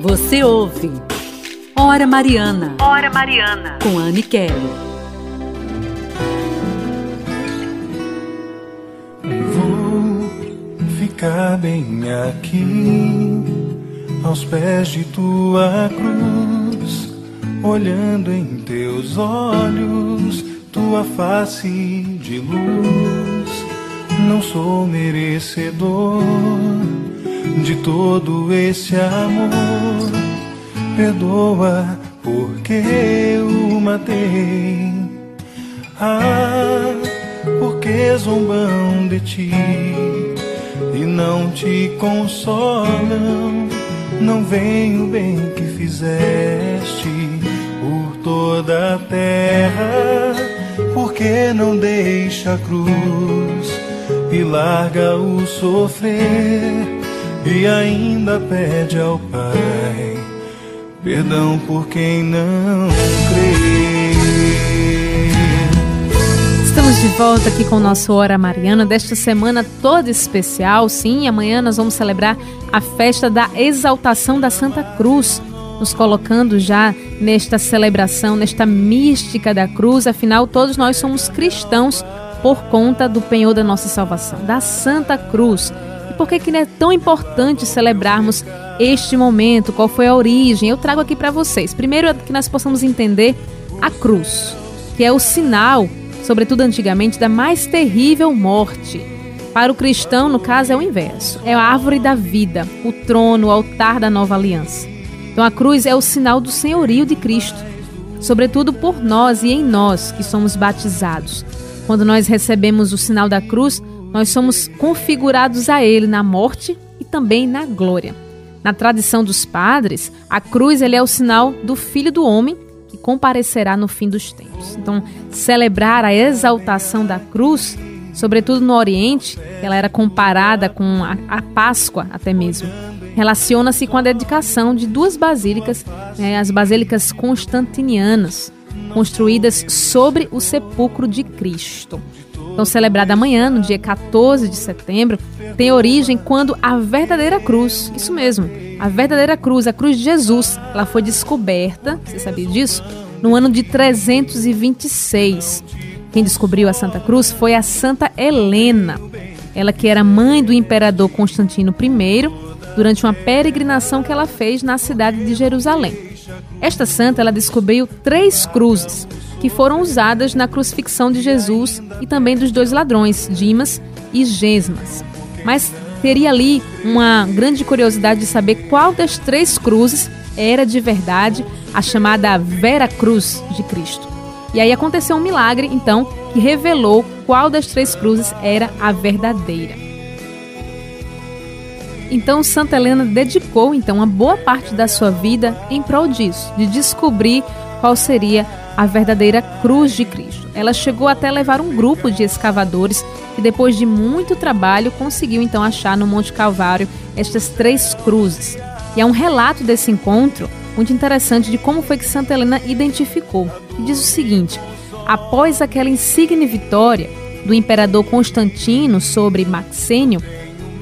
Você ouve Hora Mariana. Hora Mariana. Com Anne Kelly. Vou ficar bem aqui, aos pés de tua cruz, olhando em teus olhos, tua face de luz. Não sou merecedor de todo esse amor. Perdoa porque eu matei. Ah, porque zombam de ti e não te consolam. Não vem o bem que fizeste por toda a terra, porque não deixa a cruz e larga o sofrer e ainda pede ao Pai perdão por quem não crê. Estamos de volta aqui com o nosso Hora Mariana desta semana toda especial. Sim, amanhã nós vamos celebrar a festa da exaltação da Santa Cruz, nos colocando já nesta celebração, nesta mística da cruz. Afinal, todos nós somos cristãos por conta do penhor da nossa salvação, da Santa Cruz por que, que é tão importante celebrarmos este momento, qual foi a origem. Eu trago aqui para vocês. Primeiro é que nós possamos entender a cruz, que é o sinal, sobretudo antigamente, da mais terrível morte. Para o cristão, no caso, é o inverso. É a árvore da vida, o trono, o altar da nova aliança. Então a cruz é o sinal do senhorio de Cristo, sobretudo por nós e em nós que somos batizados. Quando nós recebemos o sinal da cruz, nós somos configurados a Ele na morte e também na glória. Na tradição dos padres, a cruz ele é o sinal do Filho do Homem que comparecerá no fim dos tempos. Então, celebrar a exaltação da cruz, sobretudo no Oriente, ela era comparada com a, a Páscoa até mesmo. Relaciona-se com a dedicação de duas basílicas, né, as basílicas constantinianas, construídas sobre o sepulcro de Cristo então celebrada amanhã, no dia 14 de setembro, tem origem quando a verdadeira cruz, isso mesmo, a verdadeira cruz, a cruz de Jesus, ela foi descoberta, você sabia disso? No ano de 326. Quem descobriu a Santa Cruz foi a Santa Helena, ela que era mãe do imperador Constantino I, durante uma peregrinação que ela fez na cidade de Jerusalém. Esta santa ela descobriu três cruzes, que foram usadas na crucifixão de Jesus e também dos dois ladrões, Dimas e Gesmas. Mas teria ali uma grande curiosidade de saber qual das três cruzes era de verdade a chamada Vera Cruz de Cristo. E aí aconteceu um milagre, então, que revelou qual das três cruzes era a verdadeira. Então Santa Helena dedicou então uma boa parte da sua vida em prol disso, de descobrir qual seria a verdadeira cruz de Cristo. Ela chegou até levar um grupo de escavadores que, depois de muito trabalho, conseguiu então achar no Monte Calvário estas três cruzes. E há um relato desse encontro muito interessante de como foi que Santa Helena identificou. E diz o seguinte: após aquela insigne vitória do imperador Constantino sobre Maxênio,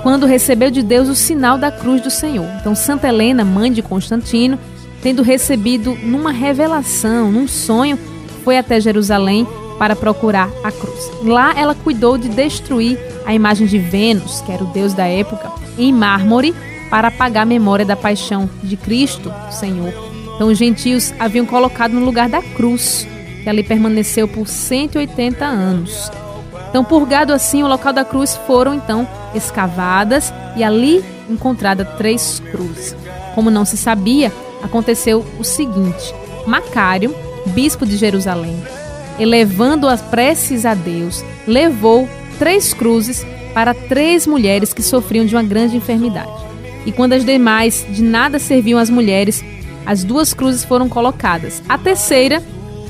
quando recebeu de Deus o sinal da cruz do Senhor. Então, Santa Helena, mãe de Constantino, tendo recebido numa revelação, num sonho, foi até Jerusalém para procurar a cruz. Lá ela cuidou de destruir a imagem de Vênus, que era o deus da época, em mármore, para apagar a memória da paixão de Cristo, Senhor. Então os gentios haviam colocado no lugar da cruz, que ali permaneceu por 180 anos. Então, purgado assim, o local da cruz foram então escavadas e ali encontrada três cruzes. Como não se sabia, aconteceu o seguinte: Macário, bispo de Jerusalém, elevando as preces a Deus, levou três cruzes para três mulheres que sofriam de uma grande enfermidade. E quando as demais de nada serviam às mulheres, as duas cruzes foram colocadas. A terceira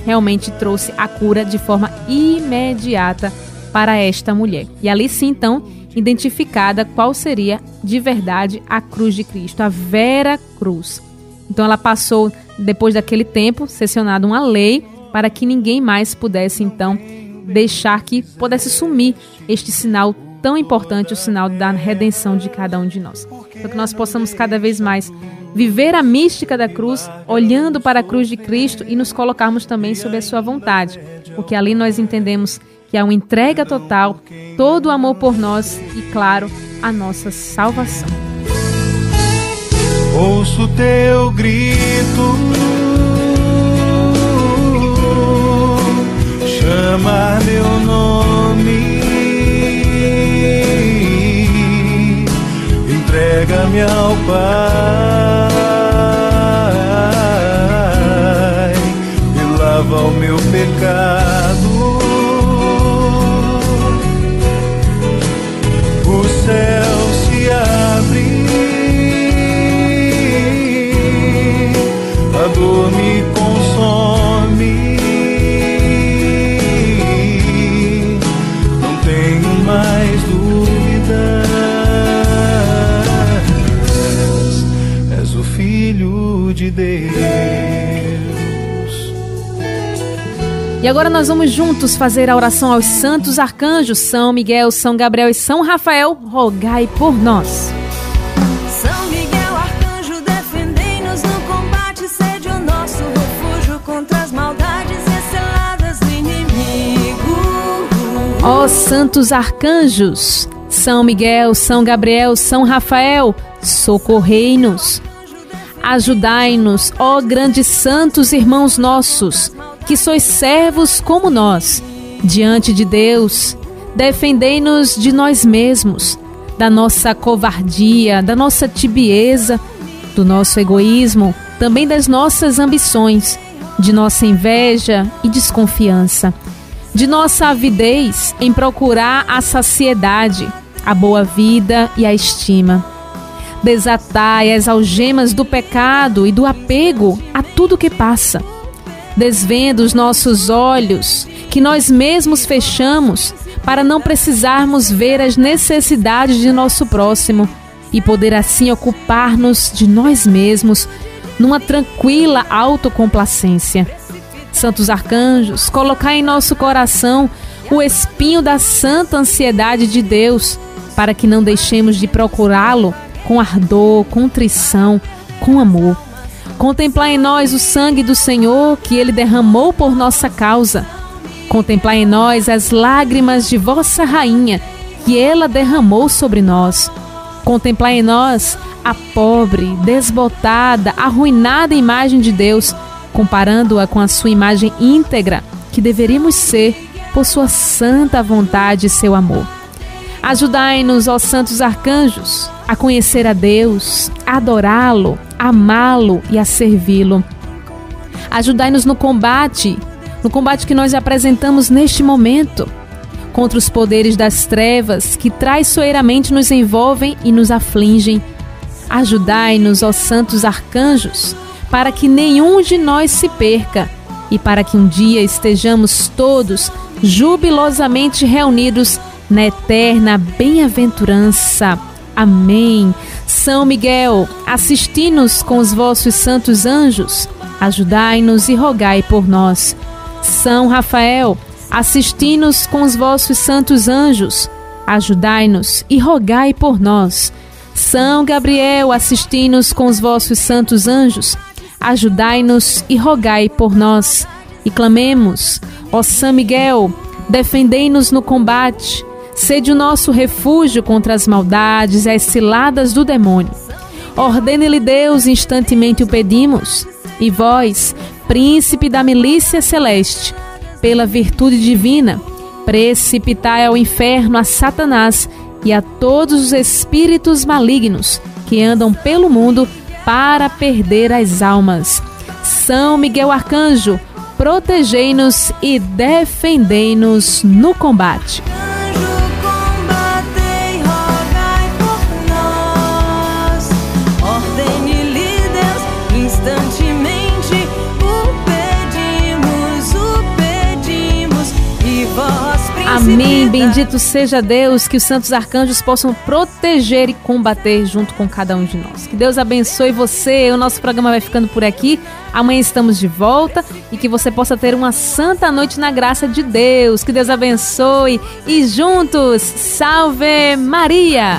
realmente trouxe a cura de forma imediata para esta mulher. E ali sim, então, identificada qual seria de verdade a cruz de Cristo, a Vera Cruz. Então ela passou, depois daquele tempo, sessionada uma lei para que ninguém mais pudesse então deixar que pudesse sumir este sinal tão importante, o sinal da redenção de cada um de nós. Para que nós possamos cada vez mais viver a mística da cruz, olhando para a cruz de Cristo e nos colocarmos também sob a sua vontade, porque ali nós entendemos que há uma entrega total, todo o amor por nós e, claro, a nossa salvação. Ouço teu grito, Filho de Deus. E agora nós vamos juntos fazer a oração aos santos arcanjos São Miguel, São Gabriel e São Rafael. Rogai por nós. São Miguel Arcanjo, defendei-nos no combate, sede o nosso refúgio contra as maldades do inimigo. Ó santos arcanjos, São Miguel, São Gabriel, São Rafael, socorrei-nos. Ajudai-nos, ó grandes santos irmãos nossos, que sois servos como nós, diante de Deus. Defendei-nos de nós mesmos, da nossa covardia, da nossa tibieza, do nosso egoísmo, também das nossas ambições, de nossa inveja e desconfiança, de nossa avidez em procurar a saciedade, a boa vida e a estima. Desatai as algemas do pecado e do apego a tudo que passa. Desvenda os nossos olhos, que nós mesmos fechamos, para não precisarmos ver as necessidades de nosso próximo e poder assim ocupar-nos de nós mesmos numa tranquila autocomplacência. Santos arcanjos, colocai em nosso coração o espinho da santa ansiedade de Deus, para que não deixemos de procurá-lo com ardor, contrição, com amor. Contemplar em nós o sangue do Senhor que ele derramou por nossa causa. Contemplar em nós as lágrimas de vossa rainha que ela derramou sobre nós. Contemplar em nós a pobre, desbotada, arruinada imagem de Deus, comparando-a com a sua imagem íntegra que deveríamos ser por sua santa vontade e seu amor. Ajudai-nos, ó santos arcanjos, a conhecer a Deus, adorá-lo, amá-lo e a servi-lo. Ajudai-nos no combate, no combate que nós apresentamos neste momento, contra os poderes das trevas que traiçoeiramente nos envolvem e nos afligem. Ajudai-nos, ó santos arcanjos, para que nenhum de nós se perca e para que um dia estejamos todos jubilosamente reunidos na eterna bem-aventurança. Amém. São Miguel, assisti-nos com os vossos santos anjos, ajudai-nos e rogai por nós. São Rafael, assisti-nos com os vossos santos anjos, ajudai-nos e rogai por nós. São Gabriel, assisti-nos com os vossos santos anjos, ajudai-nos e rogai por nós. E clamemos, ó São Miguel, defendei-nos no combate, sede o nosso refúgio contra as maldades e as ciladas do demônio. Ordene-lhe Deus, instantemente o pedimos, e vós, príncipe da milícia celeste, pela virtude divina, precipitai ao inferno a Satanás e a todos os espíritos malignos que andam pelo mundo para perder as almas. São Miguel Arcanjo, protegei-nos e defendei-nos no combate. Amém. Bendito seja Deus, que os santos arcanjos possam proteger e combater junto com cada um de nós. Que Deus abençoe você. O nosso programa vai ficando por aqui. Amanhã estamos de volta e que você possa ter uma santa noite na graça de Deus. Que Deus abençoe e juntos, salve Maria!